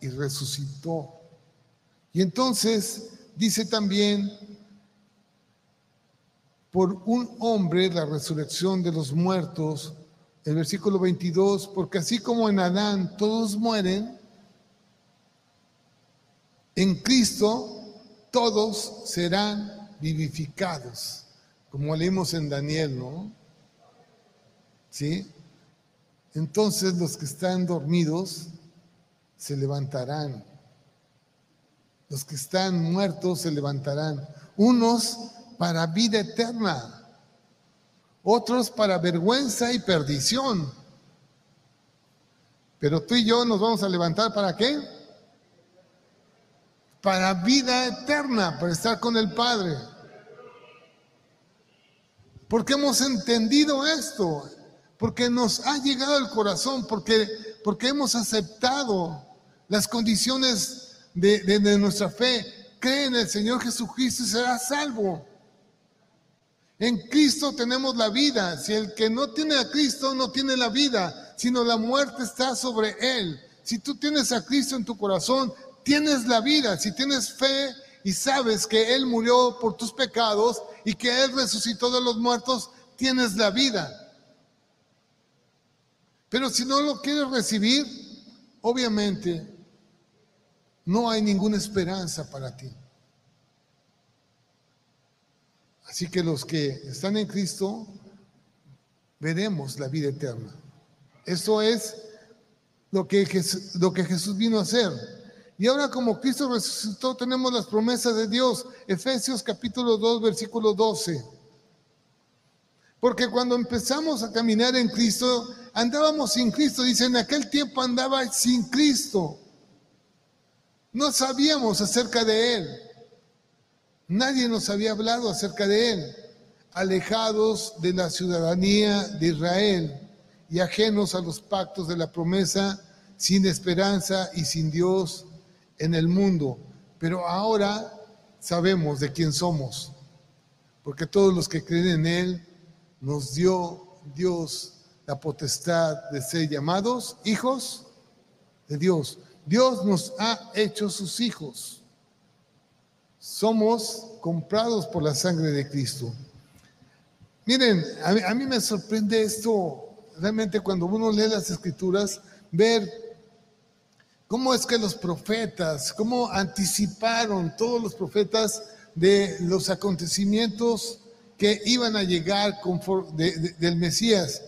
B: Y resucitó. Y entonces dice también, por un hombre la resurrección de los muertos, el versículo 22, porque así como en Adán todos mueren, en Cristo todos serán vivificados, como leímos en Daniel, ¿no? ¿Sí? Entonces los que están dormidos se levantarán. Los que están muertos se levantarán. Unos para vida eterna, otros para vergüenza y perdición. Pero tú y yo nos vamos a levantar para qué? Para vida eterna, para estar con el Padre. Porque hemos entendido esto, porque nos ha llegado al corazón, porque, porque hemos aceptado las condiciones de, nuestra fe. Cree en el Señor Jesucristo y será salvo. En Cristo tenemos la vida. Si el que no tiene a Cristo no tiene la vida, sino la muerte está sobre él. Si tú tienes a Cristo en tu corazón, tienes la vida. Si tienes fe y sabes que Él murió por tus pecados y que Él resucitó de los muertos, tienes la vida. Pero si no lo quieres recibir, obviamente no hay ninguna esperanza para ti. Así que los que están en Cristo veremos la vida eterna. Eso es lo que, Jesús, vino a hacer. Y ahora como Cristo resucitó tenemos las promesas de Dios. Efesios capítulo 2 versículo 12. Porque cuando empezamos a caminar en Cristo, andábamos sin Cristo. Dice, en aquel tiempo andaba sin Cristo. No sabíamos acerca de Él. Nadie nos había hablado acerca de él, alejados de la ciudadanía de Israel y ajenos a los pactos de la promesa, sin esperanza y sin Dios en el mundo. Pero ahora sabemos de quién somos, porque todos los que creen en Él nos dio Dios la potestad de ser llamados hijos de Dios. Dios nos ha hecho sus hijos. Somos comprados por la sangre de Cristo. Miren, a mí, me sorprende esto realmente cuando uno lee las escrituras, ver cómo es que los profetas, cómo anticiparon todos los profetas de los acontecimientos que iban a llegar del Mesías.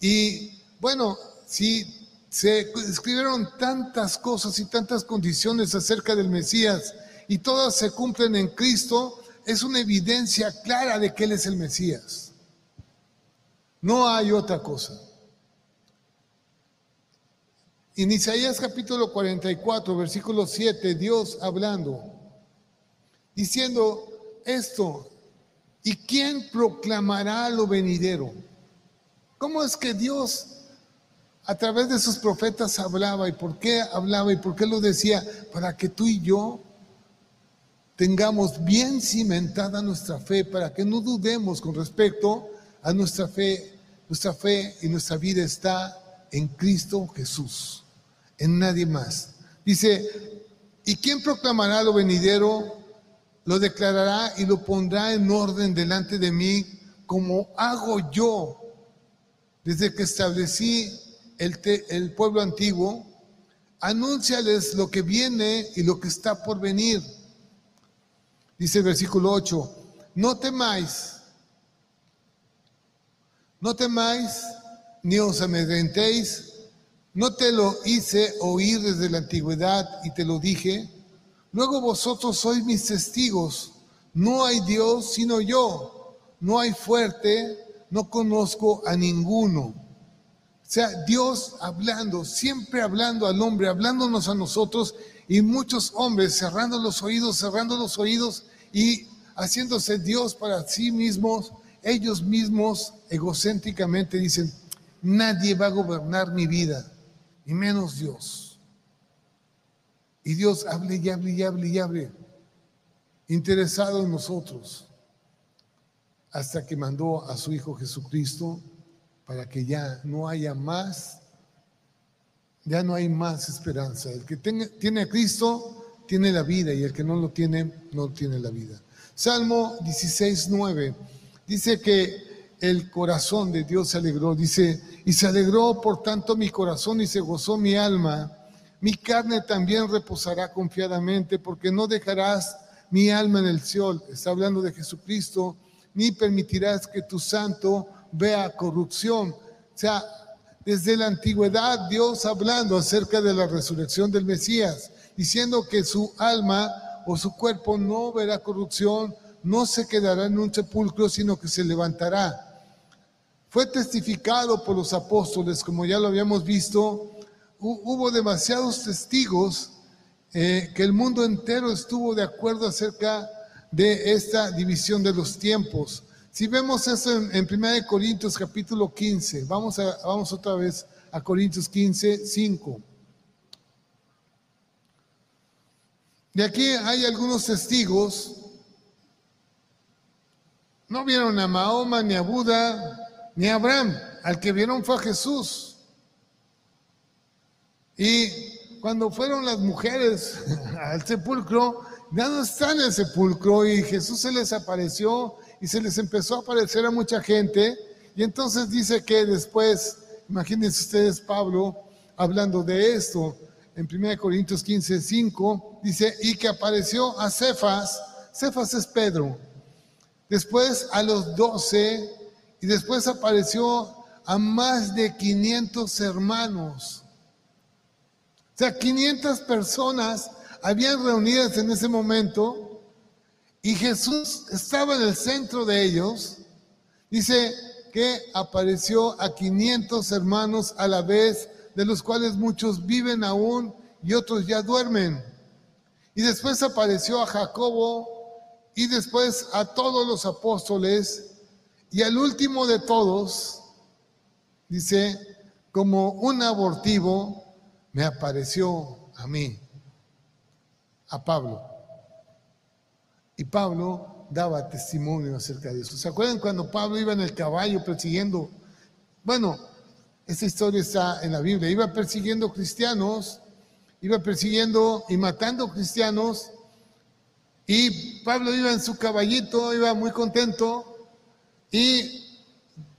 B: Y bueno, si se escribieron tantas cosas y tantas condiciones acerca del Mesías, y todas se cumplen en Cristo, es una evidencia clara de que Él es el Mesías. No hay otra cosa. En Isaías capítulo 44, versículo 7, Dios hablando, diciendo esto, ¿y quién proclamará lo venidero? ¿Cómo es que Dios a través de sus profetas hablaba y por qué hablaba y por qué lo decía? Para que tú y yo tengamos bien cimentada nuestra fe para que no dudemos con respecto a nuestra fe. Nuestra fe y nuestra vida está en Cristo Jesús, en nadie más. Dice, ¿y quién proclamará lo venidero? Lo declarará y lo pondrá en orden delante de mí como hago yo desde que establecí el, el pueblo antiguo. Anúnciales lo que viene y lo que está por venir Dice el versículo 8, no temáis, no temáis ni os amedrentéis, no te lo hice oír desde la antigüedad y te lo dije. Luego vosotros sois mis testigos, no hay Dios sino yo. no hay fuerte, no conozco a ninguno. O sea, Dios hablando, siempre hablando al hombre, hablándonos a nosotros y muchos hombres cerrando los oídos, cerrando los oídos y haciéndose Dios para sí mismos, ellos mismos egocéntricamente dicen, nadie va a gobernar mi vida, y menos Dios. Y Dios hable y hable y hable y hable, interesado en nosotros, hasta que mandó a su Hijo Jesucristo para que ya no haya más, ya no hay más esperanza. El que tiene a Cristo tiene la vida y el que no lo tiene, no tiene la vida. Salmo 16, 9 dice que el corazón de Dios se alegró, dice, y se alegró por tanto mi corazón y se gozó mi alma. Mi carne también reposará confiadamente porque no dejarás mi alma en el cielo. Está hablando de Jesucristo, ni permitirás que tu santo vea corrupción. O sea, desde la antigüedad Dios hablando acerca de la resurrección del Mesías, diciendo que su alma o su cuerpo no verá corrupción, no se quedará en un sepulcro, sino que se levantará. Fue testificado por los apóstoles, como ya lo habíamos visto, hubo demasiados testigos eh, que el mundo entero estuvo de acuerdo acerca de esta división de los tiempos. Si vemos eso en, 1 Corintios capítulo 15, vamos, a, vamos otra vez a Corintios 15, 5. De aquí hay algunos testigos. No vieron a Mahoma, ni a Buda, ni a Abraham. Al que vieron fue a Jesús. Y cuando fueron las mujeres (laughs) al sepulcro, ya no están en el sepulcro y Jesús se les apareció y se les empezó a aparecer a mucha gente. Y entonces dice que después, imagínense ustedes Pablo hablando de esto, en 1 Corintios 15, 5, dice, y que apareció a Cefas, Cefas es Pedro, después a los doce, y después apareció a más de 500 hermanos. O sea, 500 personas habían reunidas en ese momento y Jesús estaba en el centro de ellos. Dice que apareció a 500 hermanos a la vez de los cuales muchos viven aún y otros ya duermen. Y después apareció a Jacobo y después a todos los apóstoles y al último de todos, dice, como un abortivo, me apareció a mí, a Pablo. Y Pablo daba testimonio acerca de eso. ¿Se acuerdan cuando Pablo iba en el caballo persiguiendo? Bueno, esta historia está en la Biblia. Iba persiguiendo cristianos, iba persiguiendo y matando cristianos. Y Pablo iba en su caballito, iba muy contento. Y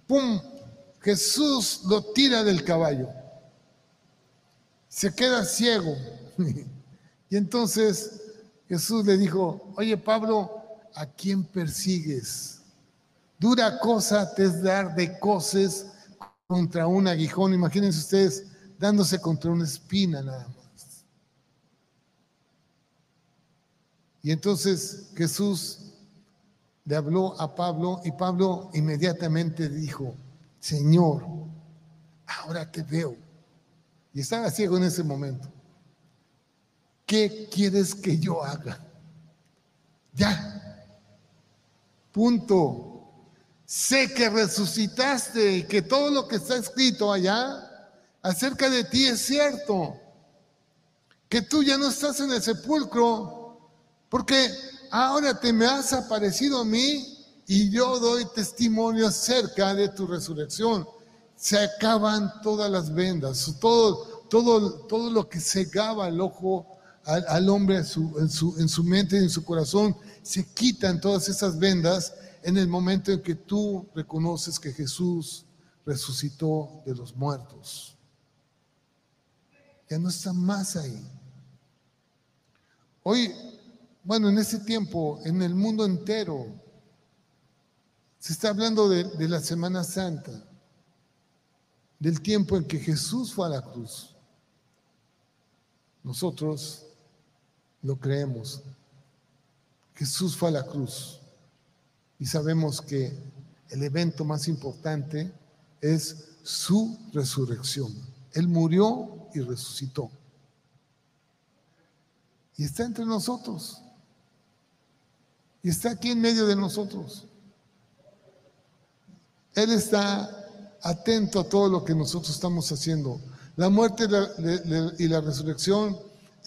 B: ¡pum! Jesús lo tira del caballo. Se queda ciego. (laughs) y entonces Jesús le dijo, oye Pablo, ¿a quién persigues? Dura cosa te es dar de coces contra un aguijón, imagínense ustedes dándose contra una espina nada más. Y entonces Jesús le habló a Pablo y Pablo inmediatamente dijo, Señor, ahora te veo. Y estaba ciego en ese momento. ¿Qué quieres que yo haga? Ya. Punto sé que resucitaste y que todo lo que está escrito allá acerca de ti es cierto. Que tú ya no estás en el sepulcro, porque ahora te me has aparecido a mí y yo doy testimonio acerca de tu resurrección. Se acaban todas las vendas, todo, todo, todo lo que cegaba el ojo al, hombre en su, en, su, en su mente y en su corazón, se quitan todas esas vendas en el momento en que tú reconoces que Jesús resucitó de los muertos. Ya no está más ahí. Hoy, bueno, en ese tiempo, en el mundo entero, se está hablando de la Semana Santa, del tiempo en que Jesús fue a la cruz. Nosotros lo creemos. Jesús fue a la cruz Y sabemos que el evento más importante es su resurrección. Él murió y resucitó. Y está entre nosotros. Y está aquí en medio de nosotros. Él está atento a todo lo que nosotros estamos haciendo. La muerte y la resurrección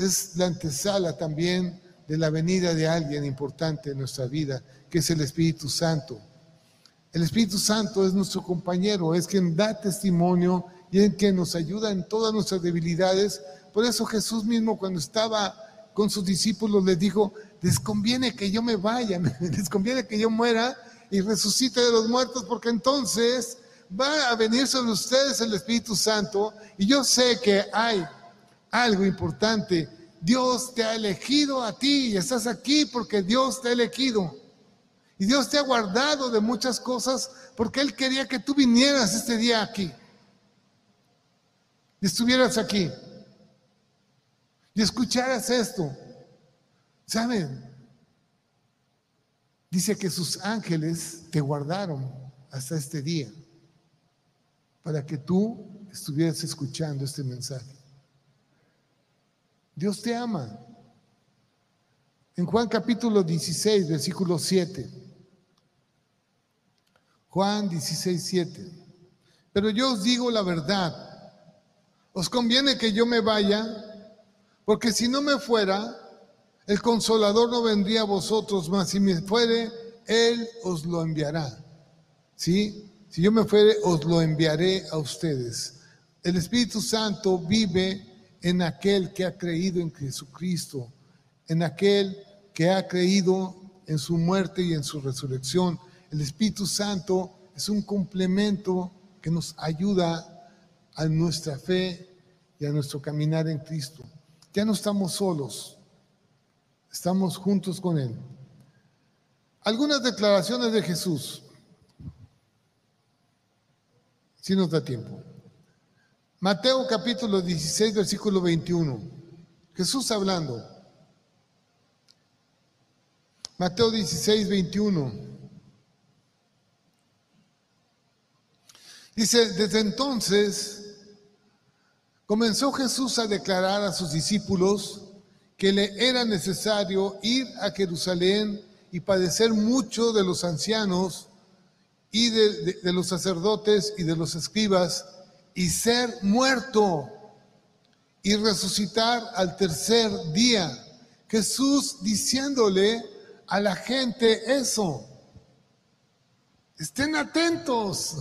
B: es la antesala también de la venida de alguien importante en nuestra vida, que es el Espíritu Santo. El Espíritu Santo es nuestro compañero, es quien da testimonio y es quien nos ayuda en todas nuestras debilidades. Por eso Jesús mismo cuando estaba con sus discípulos les dijo, les conviene que yo me vaya, (laughs) les conviene que yo muera y resucite de los muertos, porque entonces va a venir sobre ustedes el Espíritu Santo y yo sé que hay algo importante. Dios te ha elegido a ti y estás aquí porque Dios te ha elegido. Y Dios te ha guardado de muchas cosas porque Él quería que tú vinieras este día aquí. Y estuvieras aquí. Y escucharas esto. ¿Saben? Dice que sus ángeles te guardaron hasta este día para que tú estuvieras escuchando este mensaje. Dios te ama. En Juan capítulo 16, versículo 7. Juan 16, 7. Pero yo os digo la verdad. Os conviene que yo me vaya, porque si no me fuera, el consolador no vendría a vosotros, mas si me fuere, Él os lo enviará. ¿Sí? Si yo me fuere, os lo enviaré a ustedes. El Espíritu Santo vive en aquel que ha creído en Jesucristo, en aquel que ha creído en su muerte y en su resurrección. El Espíritu Santo es un complemento que nos ayuda a nuestra fe y a nuestro caminar en Cristo. Ya no estamos solos, estamos juntos con Él. Algunas declaraciones de Jesús. Si nos da tiempo. Mateo capítulo 16, versículo 21. Jesús hablando. Mateo 16, 21. Dice, desde entonces comenzó Jesús a declarar a sus discípulos que le era necesario ir a Jerusalén y padecer mucho de los ancianos y de, los sacerdotes y de los escribas y ser muerto y resucitar al tercer día. Jesús diciéndole a la gente eso. Estén atentos.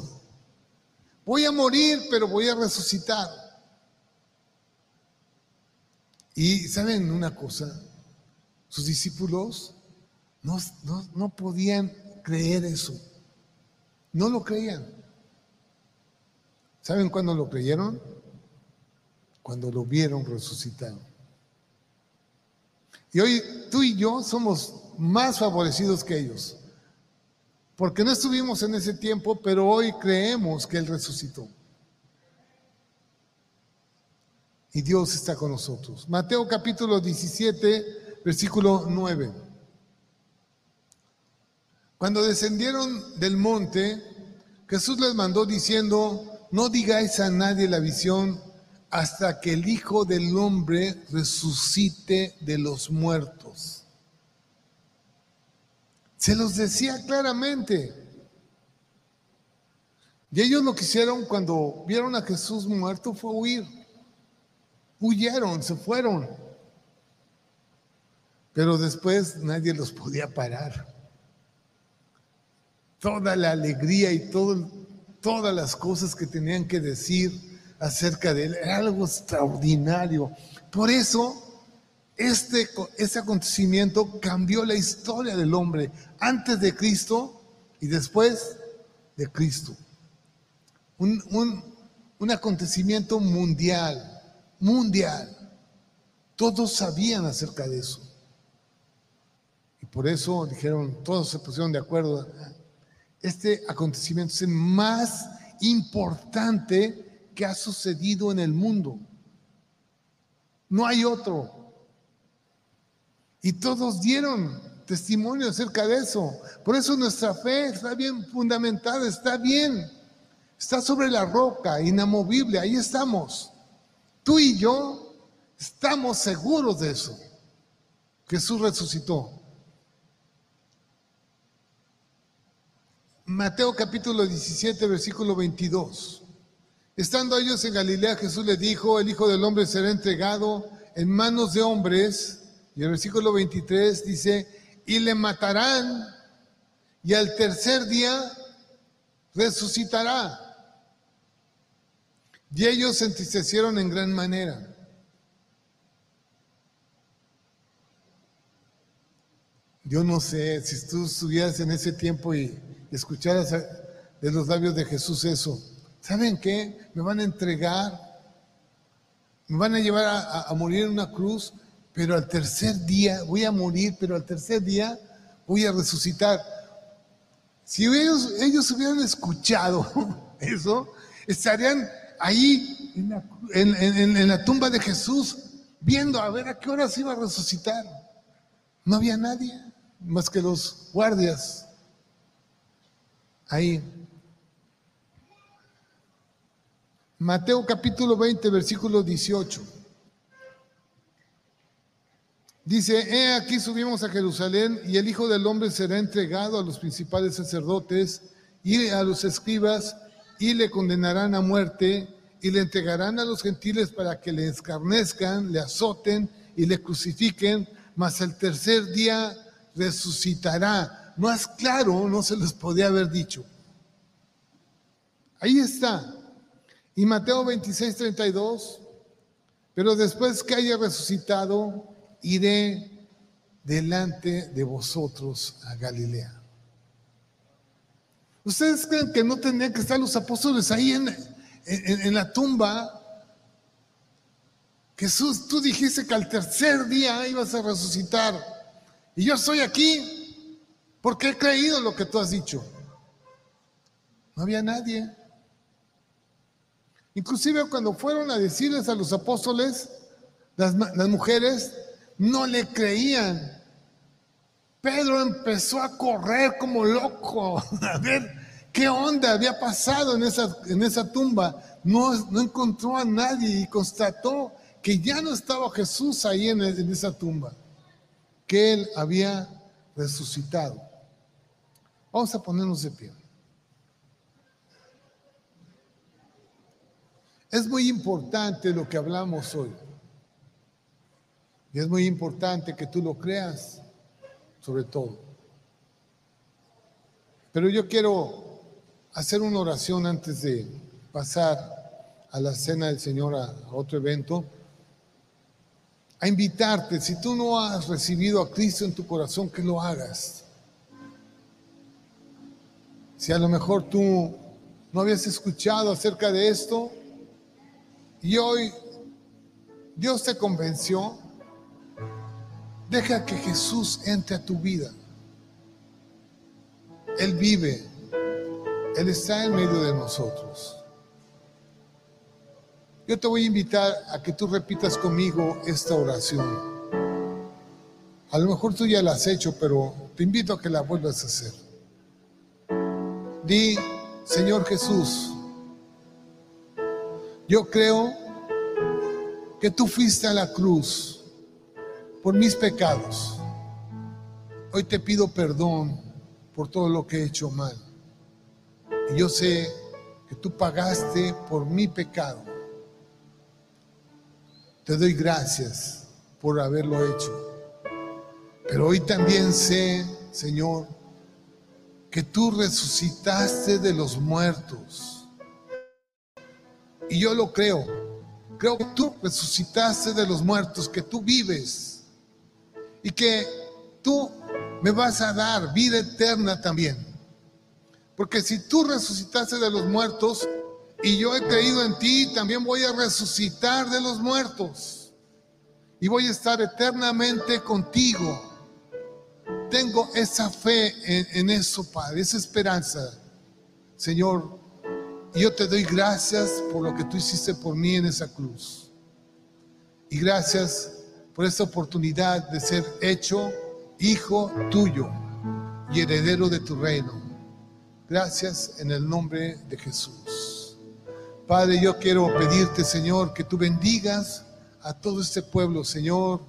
B: Voy a morir, pero voy a resucitar. Y saben una cosa, sus discípulos no, no podían creer eso. No lo creían. ¿Saben cuándo lo creyeron? Cuando lo vieron resucitado. Y hoy tú y yo somos más favorecidos que ellos. Porque no estuvimos en ese tiempo, pero hoy creemos que Él resucitó. Y Dios está con nosotros. Mateo capítulo 17, versículo 9. Cuando descendieron del monte, Jesús les mandó diciendo, no digáis a nadie la visión hasta que el Hijo del Hombre resucite de los muertos. Se los decía claramente. Y ellos lo que hicieron cuando vieron a Jesús muerto fue huir. Huyeron, se fueron. Pero después nadie los podía parar toda la alegría y todo, todas las cosas que tenían que decir acerca de él. Era algo extraordinario. Por eso, este, este acontecimiento cambió la historia del hombre antes de Cristo y después de Cristo. Un, un, un acontecimiento mundial, mundial. Todos sabían acerca de eso. Y por eso dijeron, todos se pusieron de acuerdo, este acontecimiento es el más importante que ha sucedido en el mundo. No hay otro. Y todos dieron testimonio acerca de eso. Por eso nuestra fe está bien fundamentada, está bien. Está sobre la roca, inamovible, ahí estamos. Tú y yo estamos seguros de eso. Jesús resucitó. Mateo capítulo 17, versículo 22. Estando ellos en Galilea, Jesús les dijo, el Hijo del Hombre será entregado en manos de hombres. Y el versículo 23 dice, y le matarán, y al tercer día resucitará. Y ellos se entristecieron en gran manera. Yo no sé si tú estuvieras en ese tiempo y escucharas de los labios de Jesús eso. ¿Saben qué? Me van a entregar, me van a llevar a, morir en una cruz, pero al tercer día voy a morir, pero al tercer día voy a resucitar. Si ellos, ellos hubieran escuchado (laughs) eso, estarían ahí en la, tumba de Jesús, viendo a ver a qué hora se iba a resucitar. No había nadie más que los guardias ahí. Mateo capítulo 20, versículo 18. Dice, he aquí subimos a Jerusalén y el Hijo del Hombre será entregado a los principales sacerdotes y a los escribas y le condenarán a muerte y le entregarán a los gentiles para que le escarnezcan, le azoten y le crucifiquen, mas el tercer día resucitará. Más claro no se les podía haber dicho. Ahí está. Y Mateo 26, 32, pero después que haya resucitado, iré delante de vosotros a Galilea. ¿Ustedes creen que no tenían que estar los apóstoles ahí en, en, la tumba? Jesús, tú dijiste que al tercer día ibas a resucitar. Y yo estoy aquí porque he creído lo que tú has dicho. No había nadie. Inclusive cuando fueron a decirles a los apóstoles, las, mujeres no le creían. Pedro empezó a correr como loco, (laughs) a ver qué onda había pasado en esa, en esa tumba. No, no encontró a nadie y constató que ya no estaba Jesús ahí en esa tumba, que él había resucitado. Vamos a ponernos de pie. Es muy importante lo que hablamos hoy. Y es muy importante que tú lo creas, sobre todo. Pero yo quiero hacer una oración antes de pasar a la cena del Señor a, otro evento. A invitarte, si tú no has recibido a Cristo en tu corazón, que lo hagas. Si a lo mejor tú no habías escuchado acerca de esto y hoy Dios te convenció, Deja que Jesús entre a tu vida. Él vive. Él está en medio de nosotros. Yo te voy a invitar a que tú repitas conmigo esta oración. A lo mejor tú ya la has hecho, pero te invito a que la vuelvas a hacer. Di, Señor Jesús, yo creo que tú fuiste a la cruz por mis pecados. Hoy te pido perdón por todo lo que he hecho mal. Y yo sé que tú pagaste por mi pecado. Te doy gracias por haberlo hecho. Pero hoy también sé, Señor, que tú resucitaste de los muertos. Y yo lo creo. Creo que tú resucitaste de los muertos, que tú vives y que tú me vas a dar vida eterna también. Porque si tú resucitaste de los muertos y yo he creído en ti, también voy a resucitar de los muertos y voy a estar eternamente contigo. Tengo esa fe en, eso, Padre, esa esperanza. Señor, yo te doy gracias por lo que tú hiciste por mí en esa cruz. Y gracias por esta oportunidad de ser hecho hijo tuyo y heredero de tu reino. Gracias en el nombre de Jesús. Padre, yo quiero pedirte, Señor, que tú bendigas a todo este pueblo, Señor.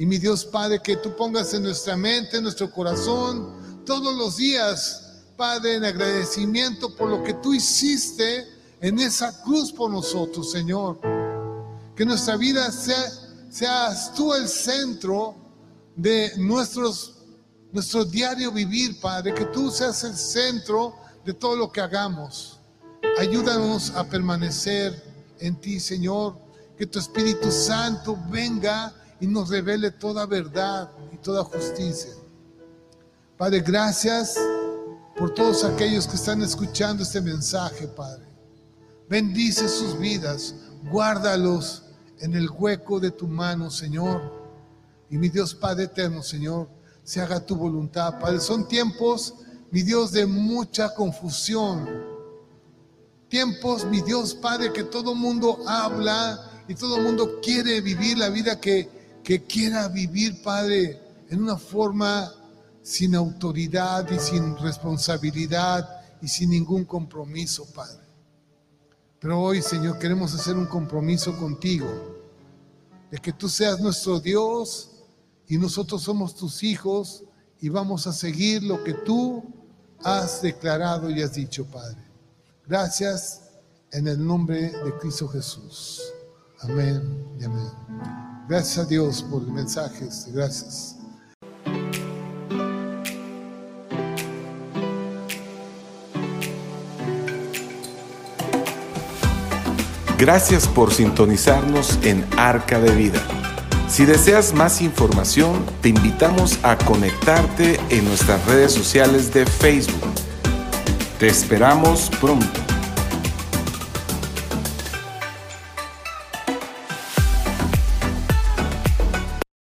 B: Y mi Dios Padre, que tú pongas en nuestra mente, en nuestro corazón, todos los días, Padre, en agradecimiento por lo que tú hiciste en esa cruz por nosotros, Señor. Que nuestra vida sea, seas tú el centro de nuestros, nuestro diario vivir, Padre. Que tú seas el centro de todo lo que hagamos. Ayúdanos a permanecer en ti, Señor. Que tu Espíritu Santo venga y nos revele toda verdad y toda justicia. Padre, gracias por todos aquellos que están escuchando este mensaje, Padre. Bendice sus vidas, guárdalos en el hueco de tu mano, Señor. Y mi Dios Padre eterno, Señor, se haga tu voluntad, Padre. Son tiempos, mi Dios, de mucha confusión. Tiempos, mi Dios Padre, que todo mundo habla y todo mundo quiere vivir la vida que, que quiera vivir, Padre, en una forma sin autoridad y sin responsabilidad y sin ningún compromiso, Padre. Pero hoy, Señor, queremos hacer un compromiso contigo, de que tú seas nuestro Dios y nosotros somos tus hijos y vamos a seguir lo que tú has declarado y has dicho, Padre. Gracias en el nombre de Cristo Jesús. Amén y amén. Gracias a Dios por el mensaje. Gracias.
A: Gracias por sintonizarnos en Arca de Vida. Si deseas más información, te invitamos a conectarte en nuestras redes sociales de Facebook. Te esperamos pronto.